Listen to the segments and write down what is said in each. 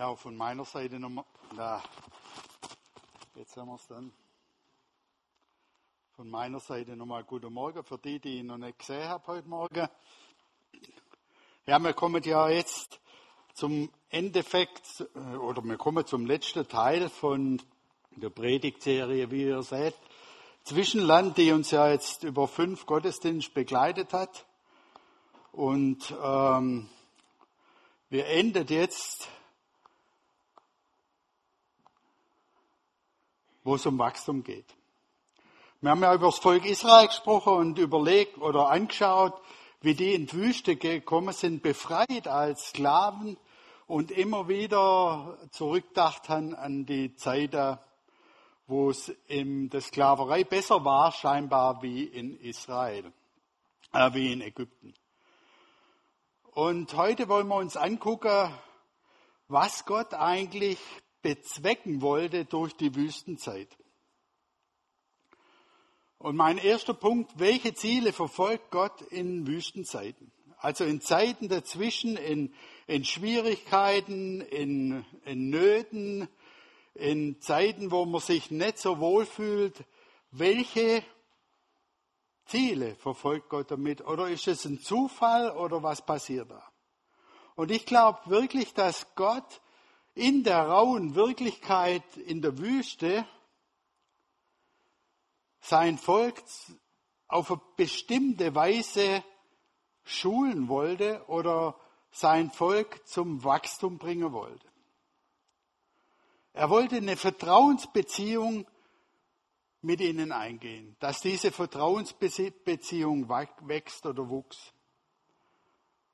Ja, von meiner Seite nochmal. Da. Jetzt haben wir es dann. Von meiner Seite nochmal guten Morgen für die, die ich noch nicht gesehen habe heute Morgen. Ja, wir kommen ja jetzt zum Endeffekt, äh, oder wir kommen zum letzten Teil von der Predigtserie, wie ihr seht. Zwischenland, die uns ja jetzt über fünf Gottesdienste begleitet hat. Und ähm, wir enden jetzt wo es um Wachstum geht. Wir haben ja über das Volk Israel gesprochen und überlegt oder angeschaut, wie die in die Wüste gekommen sind, befreit als Sklaven und immer wieder zurückdacht haben an die Zeit, wo es in der Sklaverei besser war, scheinbar wie in Israel, äh, wie in Ägypten. Und heute wollen wir uns angucken, was Gott eigentlich bezwecken wollte durch die Wüstenzeit. Und mein erster Punkt, welche Ziele verfolgt Gott in Wüstenzeiten? Also in Zeiten dazwischen, in, in Schwierigkeiten, in, in Nöten, in Zeiten, wo man sich nicht so wohl fühlt. Welche Ziele verfolgt Gott damit? Oder ist es ein Zufall oder was passiert da? Und ich glaube wirklich, dass Gott in der rauen Wirklichkeit in der Wüste sein Volk auf eine bestimmte Weise schulen wollte oder sein Volk zum Wachstum bringen wollte. Er wollte eine Vertrauensbeziehung mit ihnen eingehen, dass diese Vertrauensbeziehung wächst oder wuchs.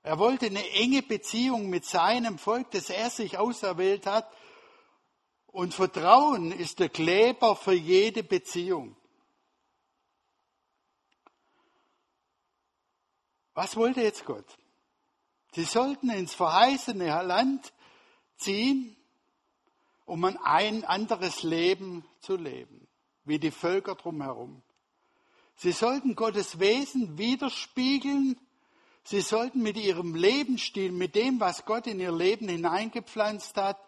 Er wollte eine enge Beziehung mit seinem Volk, das er sich auserwählt hat. Und Vertrauen ist der Kleber für jede Beziehung. Was wollte jetzt Gott? Sie sollten ins verheißene Land ziehen, um ein anderes Leben zu leben, wie die Völker drumherum. Sie sollten Gottes Wesen widerspiegeln Sie sollten mit ihrem Lebensstil, mit dem, was Gott in ihr Leben hineingepflanzt hat,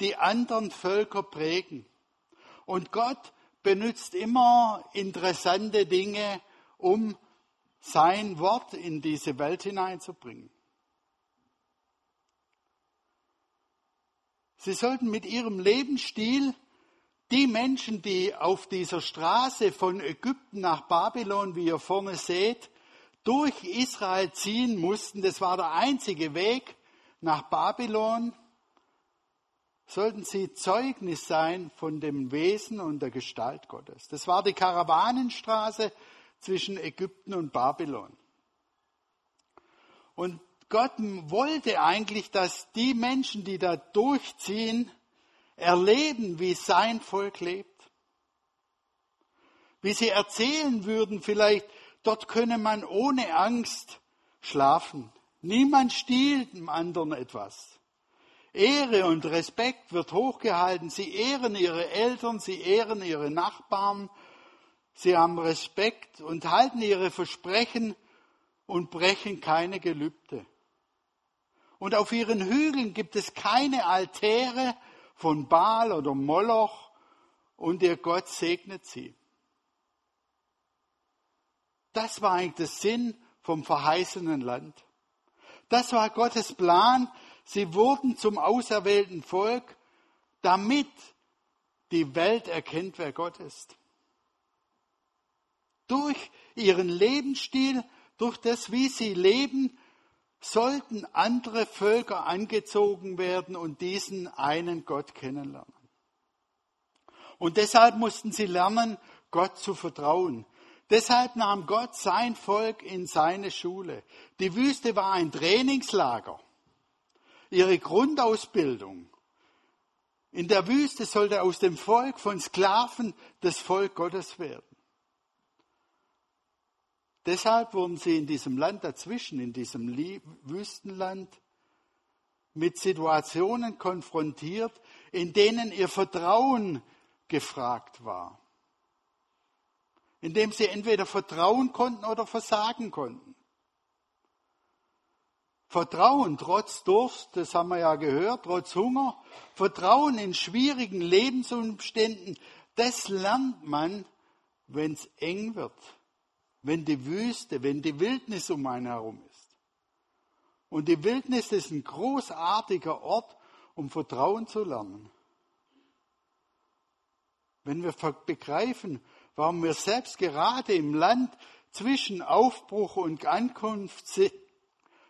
die anderen Völker prägen. Und Gott benutzt immer interessante Dinge, um sein Wort in diese Welt hineinzubringen. Sie sollten mit ihrem Lebensstil die Menschen, die auf dieser Straße von Ägypten nach Babylon, wie ihr vorne seht, durch Israel ziehen mussten, das war der einzige Weg nach Babylon, sollten sie Zeugnis sein von dem Wesen und der Gestalt Gottes. Das war die Karawanenstraße zwischen Ägypten und Babylon. Und Gott wollte eigentlich, dass die Menschen, die da durchziehen, erleben, wie sein Volk lebt. Wie sie erzählen würden vielleicht, Dort könne man ohne Angst schlafen. Niemand stiehlt dem anderen etwas. Ehre und Respekt wird hochgehalten. Sie ehren ihre Eltern, sie ehren ihre Nachbarn. Sie haben Respekt und halten ihre Versprechen und brechen keine Gelübde. Und auf ihren Hügeln gibt es keine Altäre von Baal oder Moloch und ihr Gott segnet sie. Das war eigentlich der Sinn vom verheißenen Land. Das war Gottes Plan. Sie wurden zum auserwählten Volk, damit die Welt erkennt, wer Gott ist. Durch ihren Lebensstil, durch das, wie sie leben, sollten andere Völker angezogen werden und diesen einen Gott kennenlernen. Und deshalb mussten sie lernen, Gott zu vertrauen. Deshalb nahm Gott sein Volk in seine Schule. Die Wüste war ein Trainingslager, ihre Grundausbildung. In der Wüste sollte aus dem Volk von Sklaven das Volk Gottes werden. Deshalb wurden sie in diesem Land dazwischen, in diesem Wüstenland, mit Situationen konfrontiert, in denen ihr Vertrauen gefragt war indem sie entweder vertrauen konnten oder versagen konnten. Vertrauen trotz Durst, das haben wir ja gehört, trotz Hunger, Vertrauen in schwierigen Lebensumständen, das lernt man, wenn es eng wird, wenn die Wüste, wenn die Wildnis um einen herum ist. Und die Wildnis ist ein großartiger Ort, um Vertrauen zu lernen. Wenn wir begreifen, warum wir selbst gerade im Land zwischen Aufbruch und Ankunft sind,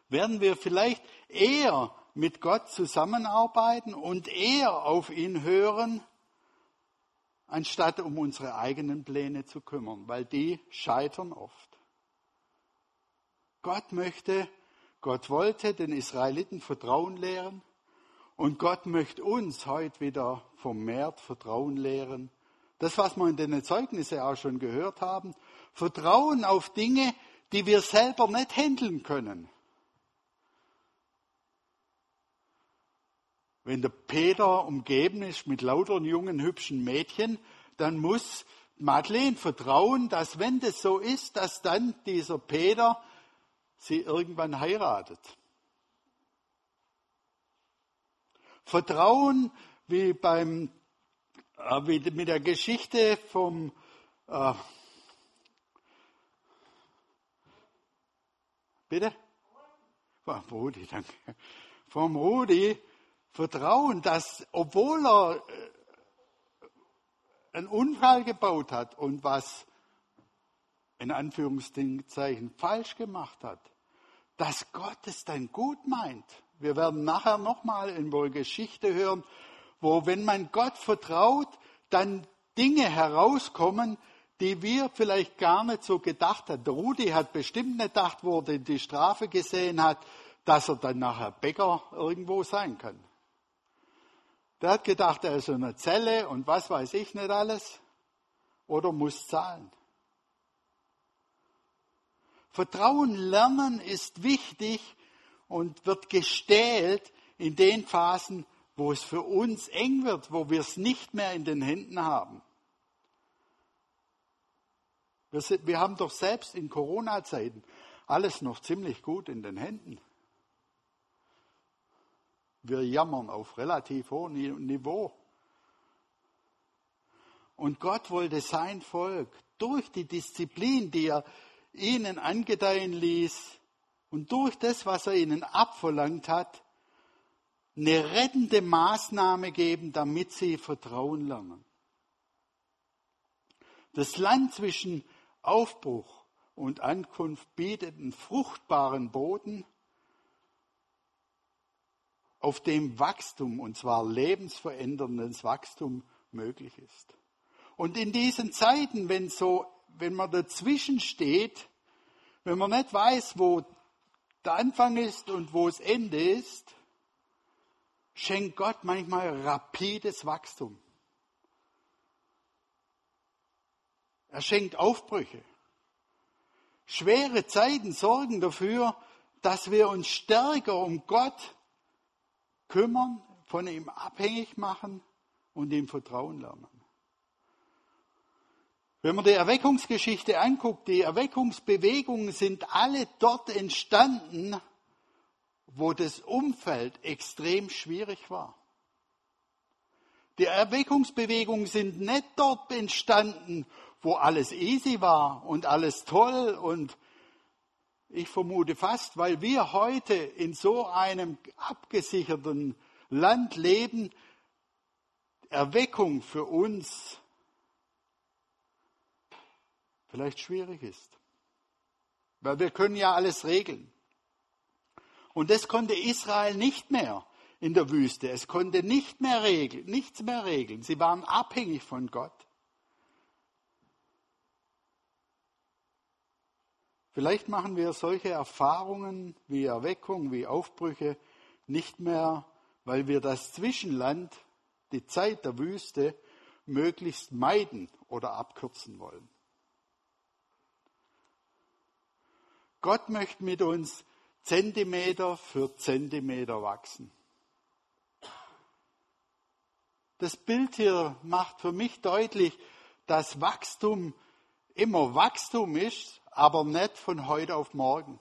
werden wir vielleicht eher mit Gott zusammenarbeiten und eher auf ihn hören, anstatt um unsere eigenen Pläne zu kümmern, weil die scheitern oft. Gott möchte, Gott wollte den Israeliten Vertrauen lehren und Gott möchte uns heute wieder vermehrt Vertrauen lehren. Das, was wir in den Zeugnissen auch schon gehört haben, Vertrauen auf Dinge, die wir selber nicht handeln können. Wenn der Peter umgeben ist mit lauter jungen, hübschen Mädchen, dann muss Madeleine vertrauen, dass wenn das so ist, dass dann dieser Peter sie irgendwann heiratet. Vertrauen wie beim mit der Geschichte vom äh, bitte vom Rudi, danke. Vom Rudi, Vertrauen, dass obwohl er äh, einen Unfall gebaut hat und was in Anführungszeichen falsch gemacht hat, dass Gott es dann gut meint. Wir werden nachher nochmal in der Geschichte hören, wo, wenn man Gott vertraut, dann Dinge herauskommen, die wir vielleicht gar nicht so gedacht haben. Der Rudi hat bestimmt nicht gedacht, wo er die Strafe gesehen hat, dass er dann nachher Bäcker irgendwo sein kann. Der hat gedacht, er ist in einer Zelle und was weiß ich nicht alles. Oder muss zahlen. Vertrauen lernen ist wichtig und wird gestählt in den Phasen, wo es für uns eng wird, wo wir es nicht mehr in den Händen haben. Wir, sind, wir haben doch selbst in Corona-Zeiten alles noch ziemlich gut in den Händen. Wir jammern auf relativ hohem Niveau. Und Gott wollte sein Volk durch die Disziplin, die er ihnen angedeihen ließ und durch das, was er ihnen abverlangt hat, eine rettende Maßnahme geben, damit sie Vertrauen lernen. Das Land zwischen Aufbruch und Ankunft bietet einen fruchtbaren Boden auf dem Wachstum, und zwar lebensveränderndes Wachstum möglich ist. Und in diesen Zeiten, wenn so, wenn man dazwischen steht, wenn man nicht weiß, wo der Anfang ist und wo das Ende ist, schenkt Gott manchmal rapides Wachstum. Er schenkt Aufbrüche. Schwere Zeiten sorgen dafür, dass wir uns stärker um Gott kümmern, von ihm abhängig machen und ihm vertrauen lernen. Wenn man die Erweckungsgeschichte anguckt, die Erweckungsbewegungen sind alle dort entstanden, wo das Umfeld extrem schwierig war. Die Erweckungsbewegungen sind nicht dort entstanden, wo alles easy war und alles toll und ich vermute fast, weil wir heute in so einem abgesicherten Land leben, Erweckung für uns vielleicht schwierig ist. Weil wir können ja alles regeln. Und das konnte Israel nicht mehr in der Wüste. Es konnte nicht mehr regeln, nichts mehr regeln. Sie waren abhängig von Gott. Vielleicht machen wir solche Erfahrungen wie Erweckung, wie Aufbrüche nicht mehr, weil wir das Zwischenland, die Zeit der Wüste, möglichst meiden oder abkürzen wollen. Gott möchte mit uns Zentimeter für Zentimeter wachsen. Das Bild hier macht für mich deutlich, dass Wachstum immer Wachstum ist, aber nicht von heute auf morgen,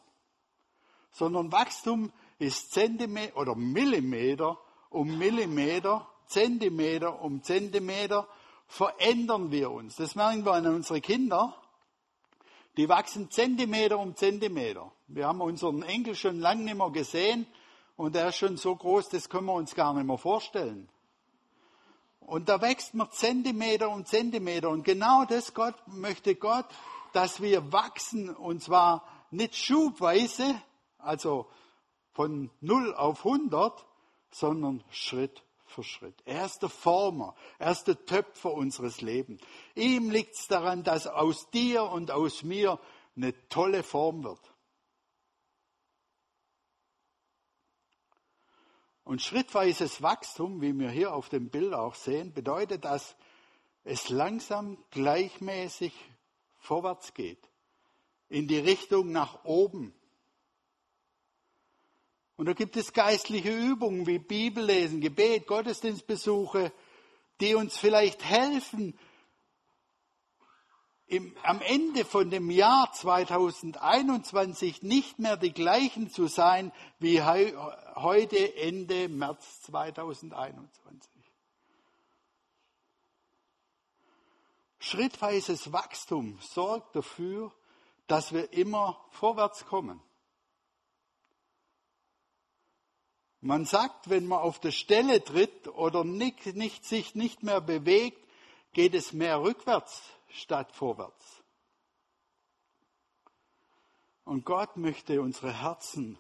sondern Wachstum ist Zentimeter oder Millimeter um Millimeter, Zentimeter um Zentimeter verändern wir uns. Das merken wir an unsere Kinder. Die wachsen Zentimeter um Zentimeter. Wir haben unseren Enkel schon lange nicht mehr gesehen und er ist schon so groß, das können wir uns gar nicht mehr vorstellen. Und da wächst man Zentimeter um Zentimeter. Und genau das Gott, möchte Gott, dass wir wachsen und zwar nicht schubweise, also von 0 auf 100, sondern Schritt für Schritt. Er ist der Former, er ist der Töpfer unseres Lebens. Ihm liegt es daran, dass aus dir und aus mir eine tolle Form wird. Und schrittweises Wachstum, wie wir hier auf dem Bild auch sehen, bedeutet, dass es langsam gleichmäßig vorwärts geht, in die Richtung nach oben. Und da gibt es geistliche Übungen wie Bibellesen, Gebet, Gottesdienstbesuche, die uns vielleicht helfen, im, am Ende von dem Jahr 2021 nicht mehr die gleichen zu sein wie heu, heute Ende März 2021. Schrittweises Wachstum sorgt dafür, dass wir immer vorwärts kommen. Man sagt, wenn man auf der Stelle tritt oder nicht, nicht, sich nicht mehr bewegt, geht es mehr rückwärts statt vorwärts. Und Gott möchte unsere Herzen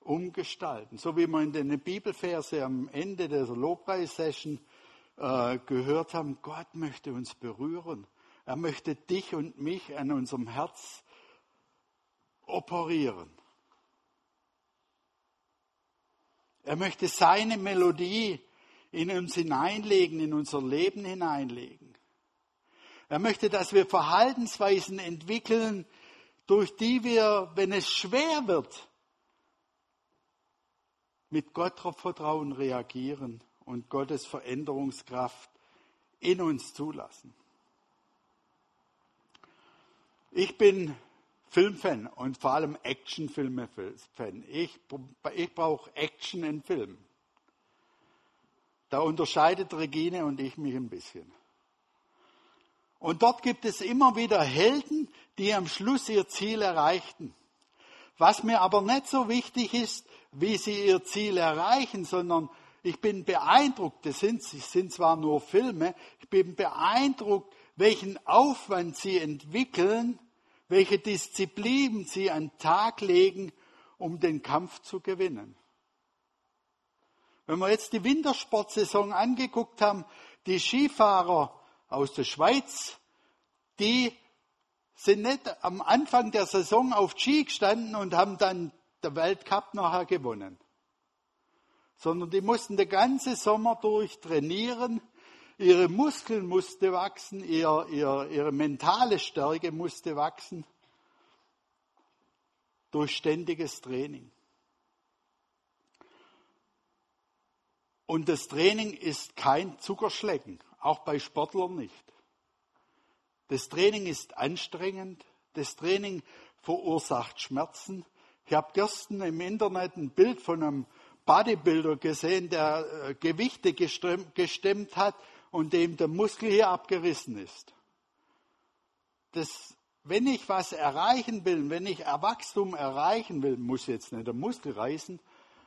umgestalten. So wie wir in den Bibelverse am Ende der Lobpreissession äh, gehört haben, Gott möchte uns berühren. Er möchte dich und mich an unserem Herz operieren. Er möchte seine Melodie in uns hineinlegen, in unser Leben hineinlegen. Er möchte, dass wir Verhaltensweisen entwickeln, durch die wir, wenn es schwer wird, mit Gottvertrauen reagieren und Gottes Veränderungskraft in uns zulassen. Ich bin Filmfan und vor allem Actionfilme-Fan. Ich, ich brauche Action in Filmen. Da unterscheidet Regine und ich mich ein bisschen. Und dort gibt es immer wieder Helden, die am Schluss ihr Ziel erreichten. Was mir aber nicht so wichtig ist, wie sie ihr Ziel erreichen, sondern ich bin beeindruckt, das sind, das sind zwar nur Filme, ich bin beeindruckt, welchen Aufwand sie entwickeln, welche Disziplin sie an den Tag legen, um den Kampf zu gewinnen. Wenn wir jetzt die Wintersportsaison angeguckt haben, die Skifahrer aus der Schweiz, die sind nicht am Anfang der Saison auf Ski gestanden und haben dann der Weltcup nachher gewonnen, sondern die mussten den ganzen Sommer durch trainieren, Ihre Muskeln musste wachsen, ihr, ihr, ihre mentale Stärke musste wachsen durch ständiges Training. Und das Training ist kein Zuckerschlecken, auch bei Sportlern nicht. Das Training ist anstrengend, das Training verursacht Schmerzen. Ich habe gestern im Internet ein Bild von einem Bodybuilder gesehen, der äh, Gewichte gestemmt hat und dem der Muskel hier abgerissen ist. Das, wenn ich was erreichen will, wenn ich Wachstum erreichen will, muss jetzt nicht der Muskel reißen,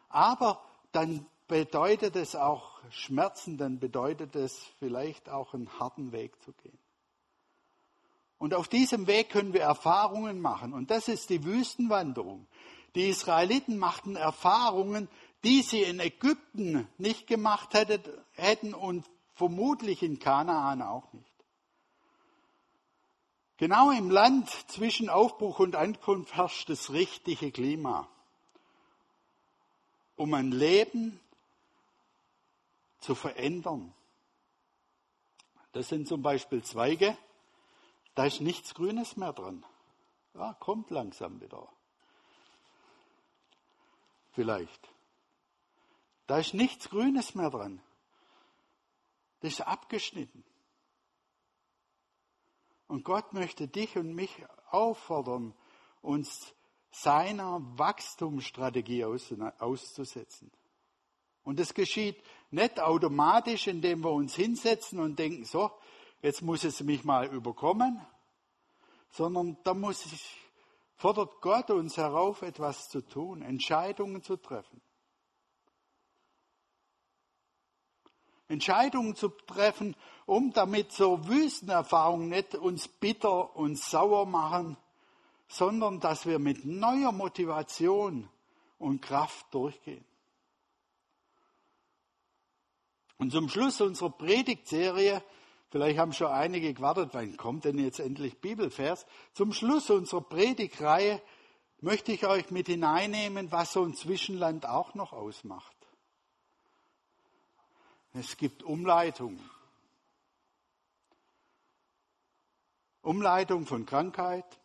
aber dann bedeutet es auch Schmerzen, dann bedeutet es vielleicht auch einen harten Weg zu gehen. Und auf diesem Weg können wir Erfahrungen machen. Und das ist die Wüstenwanderung. Die Israeliten machten Erfahrungen, die sie in Ägypten nicht gemacht hätten und vermutlich in Kanaan auch nicht. Genau im Land zwischen Aufbruch und Ankunft herrscht das richtige Klima, um ein Leben zu verändern. Das sind zum Beispiel Zweige, da ist nichts Grünes mehr drin. Ja, kommt langsam wieder. Vielleicht. Da ist nichts Grünes mehr drin. Ist abgeschnitten. Und Gott möchte dich und mich auffordern, uns seiner Wachstumsstrategie auszusetzen. Und das geschieht nicht automatisch, indem wir uns hinsetzen und denken, so, jetzt muss es mich mal überkommen, sondern da muss ich, fordert Gott uns herauf, etwas zu tun, Entscheidungen zu treffen. Entscheidungen zu treffen, um damit so Wüstenerfahrungen nicht uns bitter und sauer machen, sondern dass wir mit neuer Motivation und Kraft durchgehen. Und zum Schluss unserer Predigtserie, vielleicht haben schon einige gewartet, wann kommt denn jetzt endlich Bibelvers? Zum Schluss unserer Predigtreihe möchte ich euch mit hineinnehmen, was so ein Zwischenland auch noch ausmacht. Es gibt Umleitungen. Umleitung von Krankheit,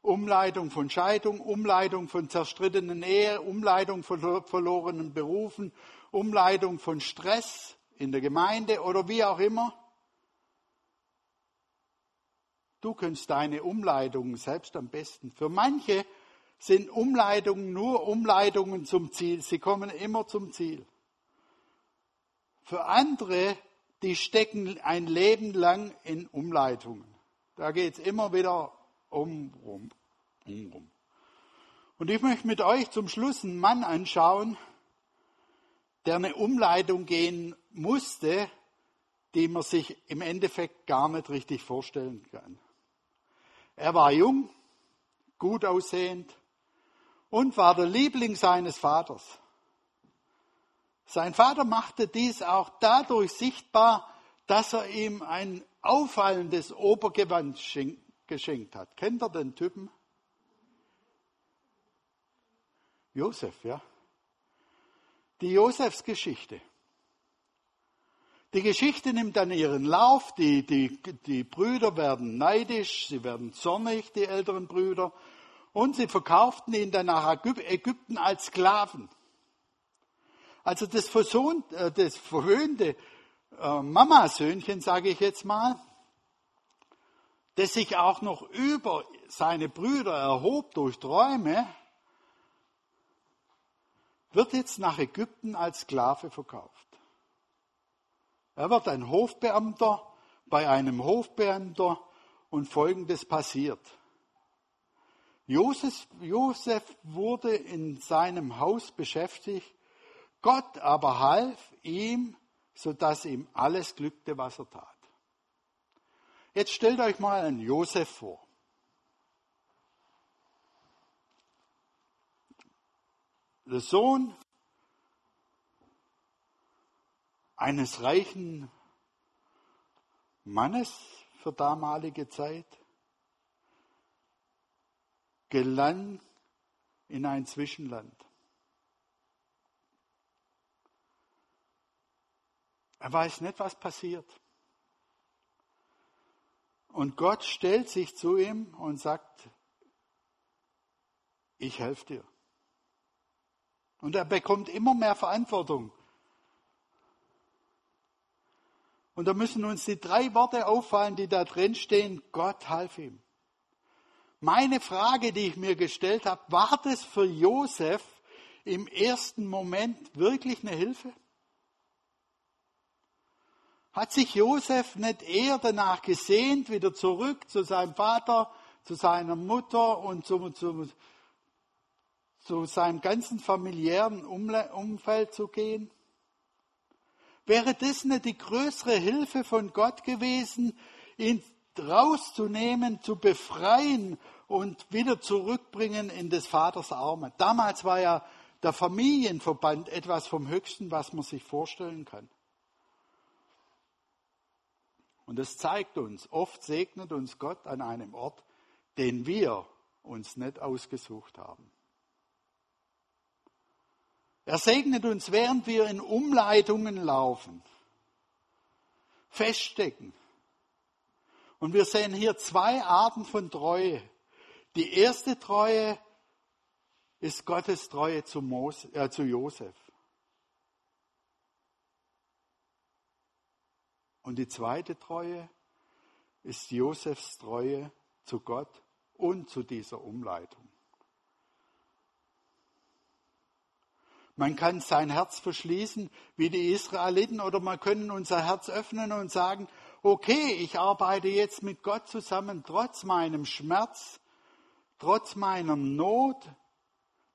Umleitung von Scheidung, Umleitung von zerstrittenen Ehe, Umleitung von verlorenen Berufen, Umleitung von Stress in der Gemeinde oder wie auch immer. Du kennst deine Umleitungen selbst am besten. Für manche sind Umleitungen nur Umleitungen zum Ziel. Sie kommen immer zum Ziel. Für andere, die stecken ein Leben lang in Umleitungen. Da geht es immer wieder um, rum, um, rum. Und ich möchte mit euch zum Schluss einen Mann anschauen, der eine Umleitung gehen musste, die man sich im Endeffekt gar nicht richtig vorstellen kann. Er war jung, gut aussehend und war der Liebling seines Vaters. Sein Vater machte dies auch dadurch sichtbar, dass er ihm ein auffallendes Obergewand geschenkt hat. Kennt ihr den Typen? Josef, ja. Die Josefsgeschichte. Die Geschichte nimmt dann ihren Lauf, die, die, die Brüder werden neidisch, sie werden zornig, die älteren Brüder, und sie verkauften ihn dann nach Ägypten als Sklaven. Also das, versohnt, äh, das verwöhnte äh, Mamasöhnchen, sage ich jetzt mal, das sich auch noch über seine Brüder erhob durch Träume, wird jetzt nach Ägypten als Sklave verkauft. Er wird ein Hofbeamter bei einem Hofbeamter und folgendes passiert. Josef, Josef wurde in seinem Haus beschäftigt, Gott aber half ihm, sodass ihm alles glückte, was er tat. Jetzt stellt euch mal einen Josef vor. Der Sohn eines reichen Mannes für damalige Zeit gelang in ein Zwischenland. Er weiß nicht, was passiert. Und Gott stellt sich zu ihm und sagt, ich helfe dir. Und er bekommt immer mehr Verantwortung. Und da müssen uns die drei Worte auffallen, die da drin stehen. Gott half ihm. Meine Frage, die ich mir gestellt habe, war das für Josef im ersten Moment wirklich eine Hilfe? Hat sich Josef nicht eher danach gesehnt, wieder zurück zu seinem Vater, zu seiner Mutter und zu, zu, zu seinem ganzen familiären Umfeld zu gehen? Wäre das nicht die größere Hilfe von Gott gewesen, ihn rauszunehmen, zu befreien und wieder zurückbringen in des Vaters Arme? Damals war ja der Familienverband etwas vom Höchsten, was man sich vorstellen kann. Und das zeigt uns, oft segnet uns Gott an einem Ort, den wir uns nicht ausgesucht haben. Er segnet uns, während wir in Umleitungen laufen, feststecken. Und wir sehen hier zwei Arten von Treue. Die erste Treue ist Gottes Treue zu, Mose, äh, zu Josef. Und die zweite Treue ist Josefs Treue zu Gott und zu dieser Umleitung. Man kann sein Herz verschließen wie die Israeliten oder man können unser Herz öffnen und sagen, okay, ich arbeite jetzt mit Gott zusammen, trotz meinem Schmerz, trotz meiner Not,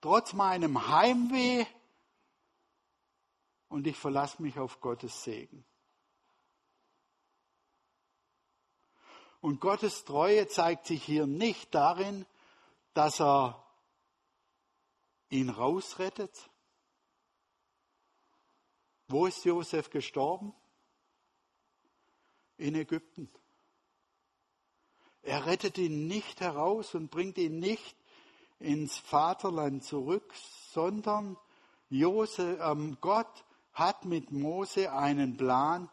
trotz meinem Heimweh und ich verlasse mich auf Gottes Segen. Und Gottes Treue zeigt sich hier nicht darin, dass er ihn rausrettet. Wo ist Josef gestorben? In Ägypten. Er rettet ihn nicht heraus und bringt ihn nicht ins Vaterland zurück, sondern Josef, ähm, Gott hat mit Mose einen Plan,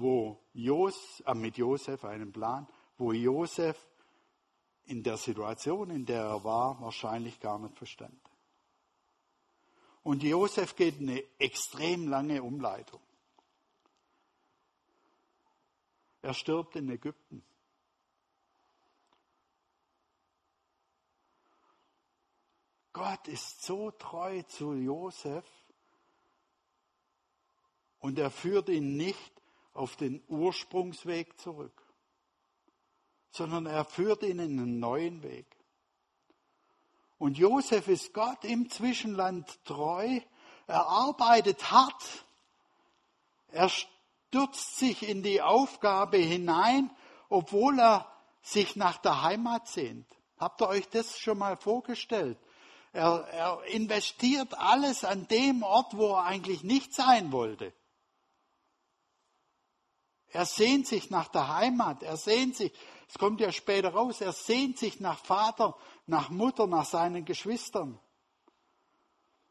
wo Jos, äh, mit Josef einen Plan, wo Josef in der Situation, in der er war, wahrscheinlich gar nicht verstand. Und Josef geht eine extrem lange Umleitung. Er stirbt in Ägypten. Gott ist so treu zu Josef und er führt ihn nicht auf den Ursprungsweg zurück, sondern er führt ihn in einen neuen Weg. Und Josef ist Gott im Zwischenland treu. Er arbeitet hart. Er stürzt sich in die Aufgabe hinein, obwohl er sich nach der Heimat sehnt. Habt ihr euch das schon mal vorgestellt? Er, er investiert alles an dem Ort, wo er eigentlich nicht sein wollte. Er sehnt sich nach der Heimat, er sehnt sich, es kommt ja später raus, er sehnt sich nach Vater, nach Mutter, nach seinen Geschwistern.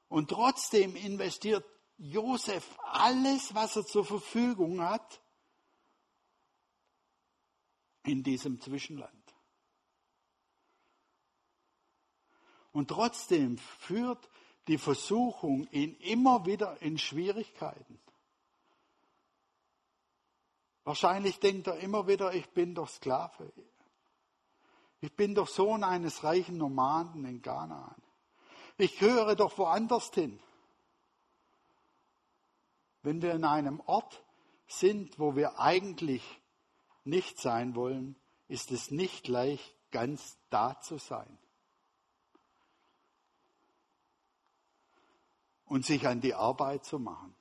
Und trotzdem investiert Josef alles, was er zur Verfügung hat, in diesem Zwischenland. Und trotzdem führt die Versuchung ihn immer wieder in Schwierigkeiten. Wahrscheinlich denkt er immer wieder, ich bin doch Sklave. Ich bin doch Sohn eines reichen Nomaden in Ghana. Ich gehöre doch woanders hin. Wenn wir in einem Ort sind, wo wir eigentlich nicht sein wollen, ist es nicht leicht, ganz da zu sein. Und sich an die Arbeit zu machen.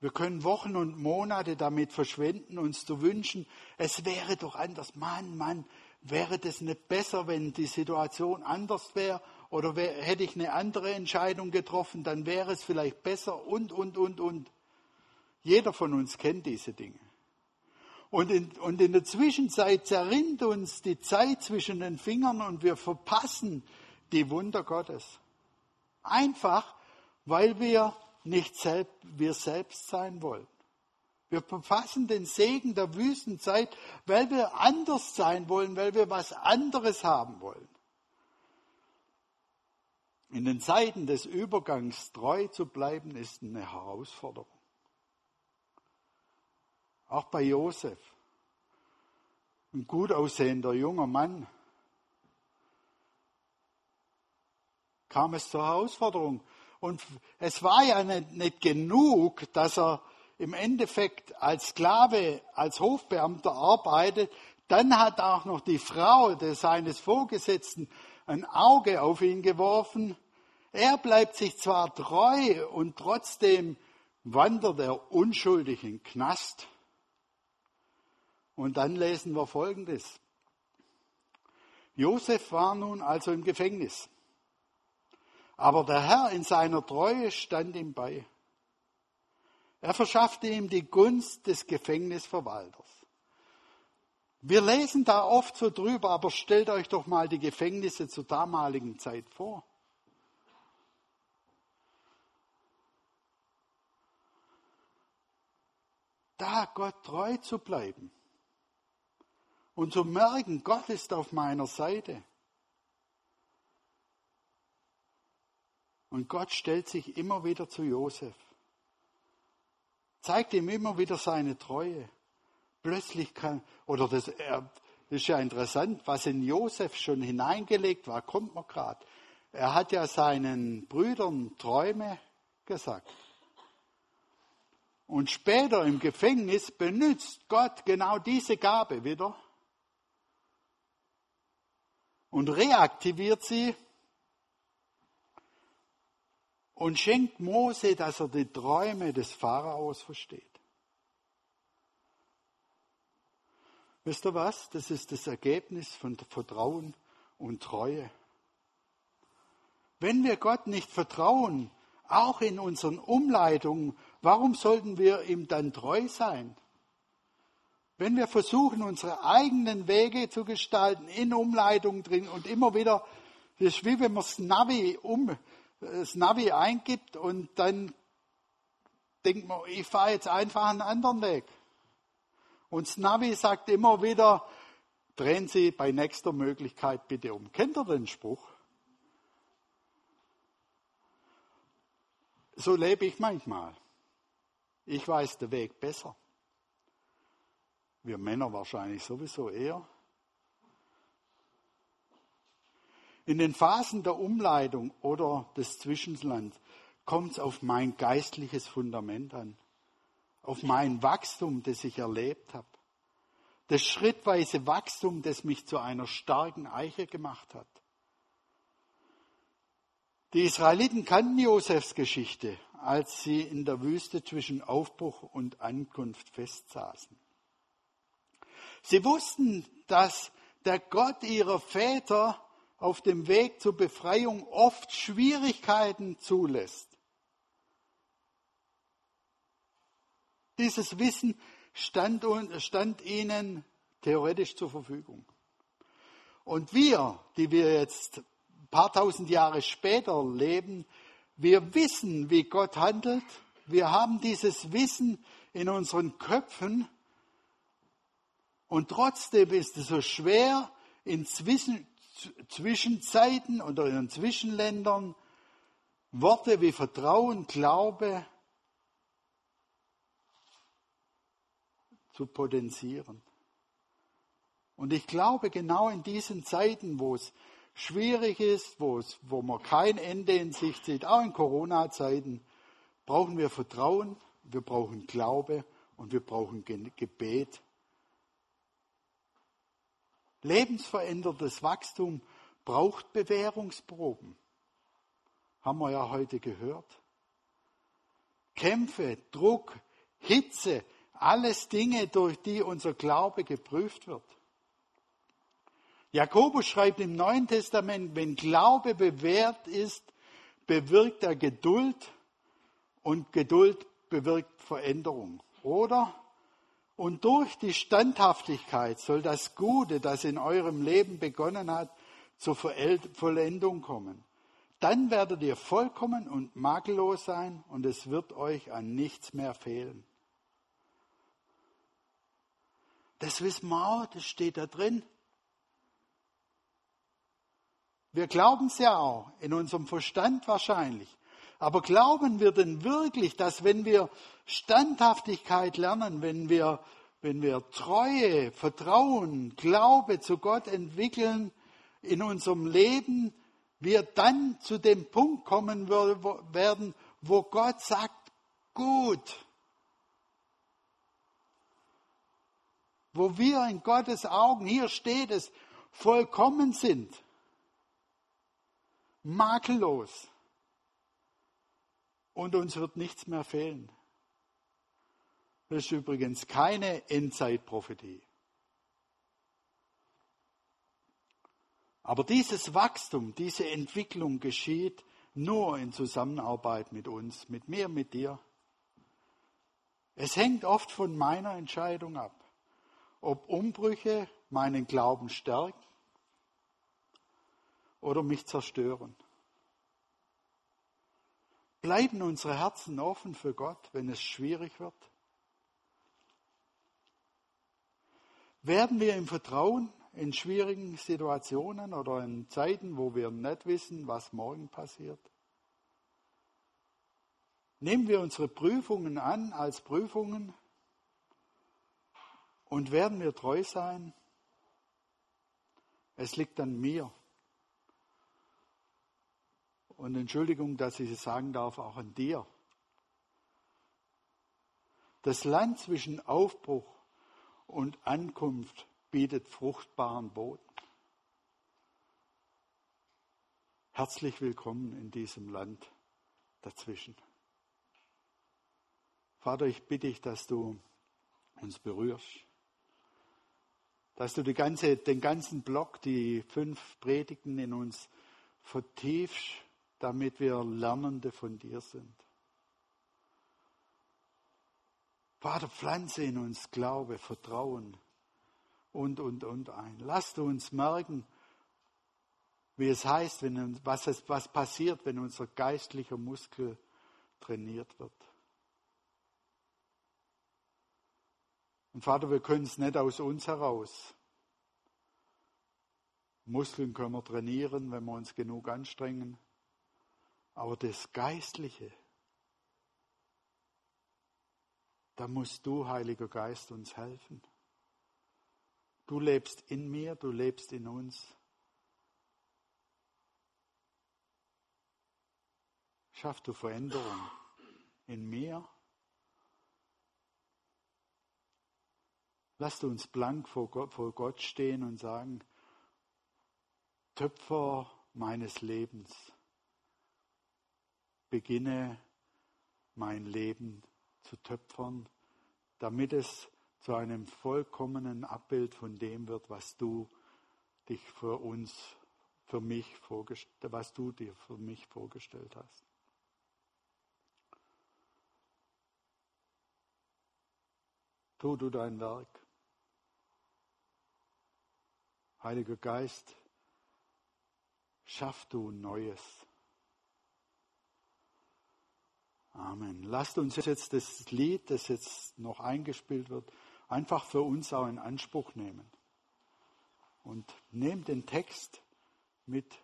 Wir können Wochen und Monate damit verschwenden, uns zu wünschen, es wäre doch anders. Mann, Mann, wäre das nicht besser, wenn die Situation anders wäre? Oder wär, hätte ich eine andere Entscheidung getroffen, dann wäre es vielleicht besser und, und, und, und. Jeder von uns kennt diese Dinge. Und in, und in der Zwischenzeit zerrinnt uns die Zeit zwischen den Fingern und wir verpassen die Wunder Gottes. Einfach, weil wir nicht selbst, wir selbst sein wollen. Wir verfassen den Segen der Wüstenzeit, weil wir anders sein wollen, weil wir was anderes haben wollen. In den Zeiten des Übergangs treu zu bleiben, ist eine Herausforderung. Auch bei Josef, ein gut aussehender junger Mann, kam es zur Herausforderung. Und es war ja nicht, nicht genug, dass er im Endeffekt als Sklave, als Hofbeamter arbeitet. Dann hat auch noch die Frau des, seines Vorgesetzten ein Auge auf ihn geworfen. Er bleibt sich zwar treu und trotzdem wandert er unschuldig in den Knast. Und dann lesen wir Folgendes. Josef war nun also im Gefängnis. Aber der Herr in seiner Treue stand ihm bei. Er verschaffte ihm die Gunst des Gefängnisverwalters. Wir lesen da oft so drüber, aber stellt euch doch mal die Gefängnisse zur damaligen Zeit vor. Da Gott treu zu bleiben und zu merken, Gott ist auf meiner Seite. Und Gott stellt sich immer wieder zu Josef, zeigt ihm immer wieder seine Treue. Plötzlich kann, oder das, das ist ja interessant, was in Josef schon hineingelegt war, kommt man gerade. er hat ja seinen Brüdern Träume gesagt. Und später im Gefängnis benutzt Gott genau diese Gabe wieder und reaktiviert sie und schenkt Mose, dass er die Träume des Pharaos versteht. Wisst ihr was? Das ist das Ergebnis von Vertrauen und Treue. Wenn wir Gott nicht vertrauen, auch in unseren Umleitungen, warum sollten wir ihm dann treu sein? Wenn wir versuchen, unsere eigenen Wege zu gestalten, in Umleitungen drin und immer wieder, das ist wie wenn man das Navi, um, das Navi eingibt und dann denkt man, ich fahre jetzt einfach einen anderen Weg. Und das Navi sagt immer wieder, drehen Sie bei nächster Möglichkeit bitte um. Kennt ihr den Spruch? So lebe ich manchmal. Ich weiß den Weg besser. Wir Männer wahrscheinlich sowieso eher. In den Phasen der Umleitung oder des Zwischenlands kommt es auf mein geistliches Fundament an, auf mein Wachstum, das ich erlebt habe, das schrittweise Wachstum, das mich zu einer starken Eiche gemacht hat. Die Israeliten kannten Josefs Geschichte, als sie in der Wüste zwischen Aufbruch und Ankunft festsaßen. Sie wussten, dass der Gott ihrer Väter auf dem Weg zur Befreiung oft Schwierigkeiten zulässt. Dieses Wissen stand, stand ihnen theoretisch zur Verfügung. Und wir, die wir jetzt ein paar tausend Jahre später leben, wir wissen, wie Gott handelt. Wir haben dieses Wissen in unseren Köpfen. Und trotzdem ist es so schwer, in Zwischen Zwischenzeiten oder in Zwischenländern Worte wie Vertrauen, Glaube zu potenzieren. Und ich glaube, genau in diesen Zeiten, wo es schwierig ist, wo, es, wo man kein Ende in Sicht sieht, auch in Corona-Zeiten, brauchen wir Vertrauen, wir brauchen Glaube und wir brauchen Gebet. Lebensveränderndes Wachstum braucht Bewährungsproben. Haben wir ja heute gehört. Kämpfe, Druck, Hitze, alles Dinge, durch die unser Glaube geprüft wird. Jakobus schreibt im Neuen Testament, wenn Glaube bewährt ist, bewirkt er Geduld und Geduld bewirkt Veränderung. Oder? Und durch die Standhaftigkeit soll das Gute, das in eurem Leben begonnen hat, zur Vollendung kommen. Dann werdet ihr vollkommen und makellos sein und es wird euch an nichts mehr fehlen. Das wissen wir auch, das steht da drin. Wir glauben es ja auch, in unserem Verstand wahrscheinlich. Aber glauben wir denn wirklich, dass wenn wir Standhaftigkeit lernen, wenn wir, wenn wir Treue, Vertrauen, Glaube zu Gott entwickeln in unserem Leben, wir dann zu dem Punkt kommen werden, wo Gott sagt, gut. Wo wir in Gottes Augen, hier steht es, vollkommen sind makellos. Und uns wird nichts mehr fehlen. Das ist übrigens keine Endzeitprophetie. Aber dieses Wachstum, diese Entwicklung geschieht nur in Zusammenarbeit mit uns, mit mir, mit dir. Es hängt oft von meiner Entscheidung ab, ob Umbrüche meinen Glauben stärken oder mich zerstören. Bleiben unsere Herzen offen für Gott, wenn es schwierig wird? Werden wir im Vertrauen in schwierigen Situationen oder in Zeiten, wo wir nicht wissen, was morgen passiert? Nehmen wir unsere Prüfungen an als Prüfungen und werden wir treu sein? Es liegt an mir, und Entschuldigung, dass ich es sagen darf, auch an dir. Das Land zwischen Aufbruch und Ankunft bietet fruchtbaren Boden. Herzlich willkommen in diesem Land dazwischen. Vater, ich bitte dich, dass du uns berührst, dass du ganze, den ganzen Block, die fünf Predigten in uns vertiefst, damit wir Lernende von dir sind. Vater, pflanze in uns Glaube, Vertrauen und, und, und ein. Lass du uns merken, wie es heißt, wenn, was, es, was passiert, wenn unser geistlicher Muskel trainiert wird. Und Vater, wir können es nicht aus uns heraus. Muskeln können wir trainieren, wenn wir uns genug anstrengen. Aber das Geistliche, da musst du, Heiliger Geist, uns helfen. Du lebst in mir, du lebst in uns. Schaff du Veränderung in mir. Lass uns blank vor Gott, vor Gott stehen und sagen, Töpfer meines Lebens, beginne mein Leben zu töpfern, damit es zu einem vollkommenen Abbild von dem wird, was du dich für uns, für mich vorgestellt, was du dir für mich vorgestellt hast. Tu du dein Werk. Heiliger Geist, schaff du Neues. Amen. Lasst uns jetzt das Lied, das jetzt noch eingespielt wird, einfach für uns auch in Anspruch nehmen. Und nehmt den Text mit